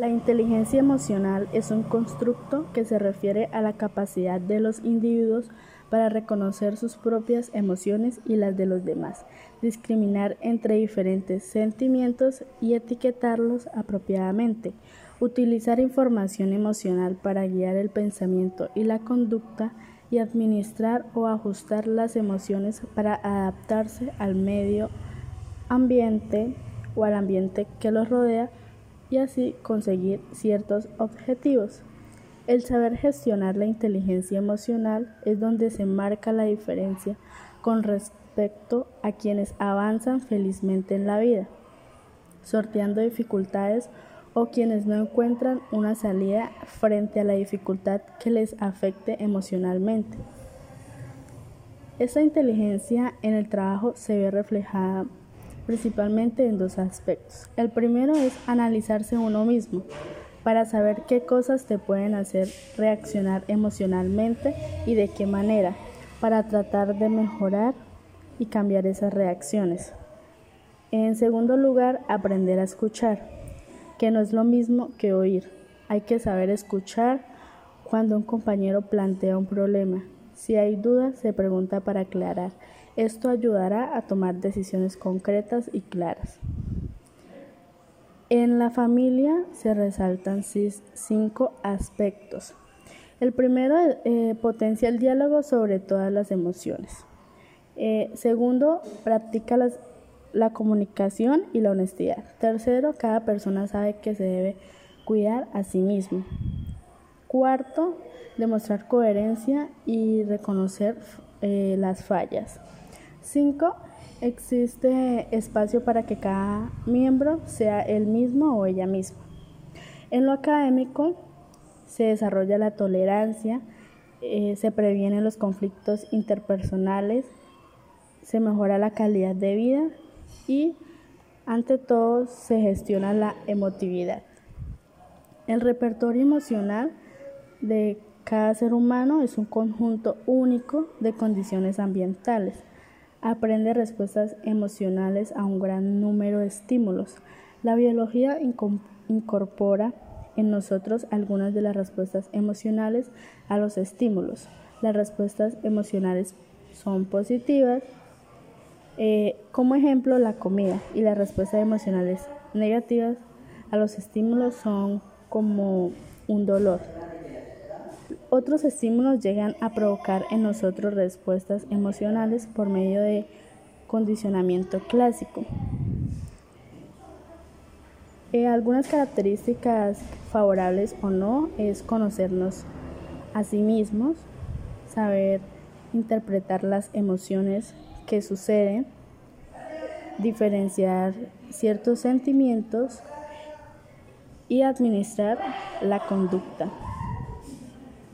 La inteligencia emocional es un constructo que se refiere a la capacidad de los individuos para reconocer sus propias emociones y las de los demás, discriminar entre diferentes sentimientos y etiquetarlos apropiadamente, utilizar información emocional para guiar el pensamiento y la conducta y administrar o ajustar las emociones para adaptarse al medio ambiente o al ambiente que los rodea y así conseguir ciertos objetivos. El saber gestionar la inteligencia emocional es donde se marca la diferencia con respecto a quienes avanzan felizmente en la vida, sorteando dificultades o quienes no encuentran una salida frente a la dificultad que les afecte emocionalmente. Esta inteligencia en el trabajo se ve reflejada principalmente en dos aspectos. El primero es analizarse uno mismo para saber qué cosas te pueden hacer reaccionar emocionalmente y de qué manera, para tratar de mejorar y cambiar esas reacciones. En segundo lugar, aprender a escuchar, que no es lo mismo que oír. Hay que saber escuchar cuando un compañero plantea un problema. Si hay dudas, se pregunta para aclarar esto ayudará a tomar decisiones concretas y claras. En la familia se resaltan cinco aspectos. El primero eh, potencia el diálogo sobre todas las emociones. Eh, segundo, practica la comunicación y la honestidad. Tercero, cada persona sabe que se debe cuidar a sí mismo. Cuarto, demostrar coherencia y reconocer eh, las fallas. 5. Existe espacio para que cada miembro sea él mismo o ella misma. En lo académico se desarrolla la tolerancia, eh, se previenen los conflictos interpersonales, se mejora la calidad de vida y ante todo se gestiona la emotividad. El repertorio emocional de cada ser humano es un conjunto único de condiciones ambientales aprende respuestas emocionales a un gran número de estímulos. La biología incorpora en nosotros algunas de las respuestas emocionales a los estímulos. Las respuestas emocionales son positivas, eh, como ejemplo la comida, y las respuestas emocionales negativas a los estímulos son como un dolor. Otros estímulos llegan a provocar en nosotros respuestas emocionales por medio de condicionamiento clásico. Eh, algunas características favorables o no es conocernos a sí mismos, saber interpretar las emociones que suceden, diferenciar ciertos sentimientos y administrar la conducta.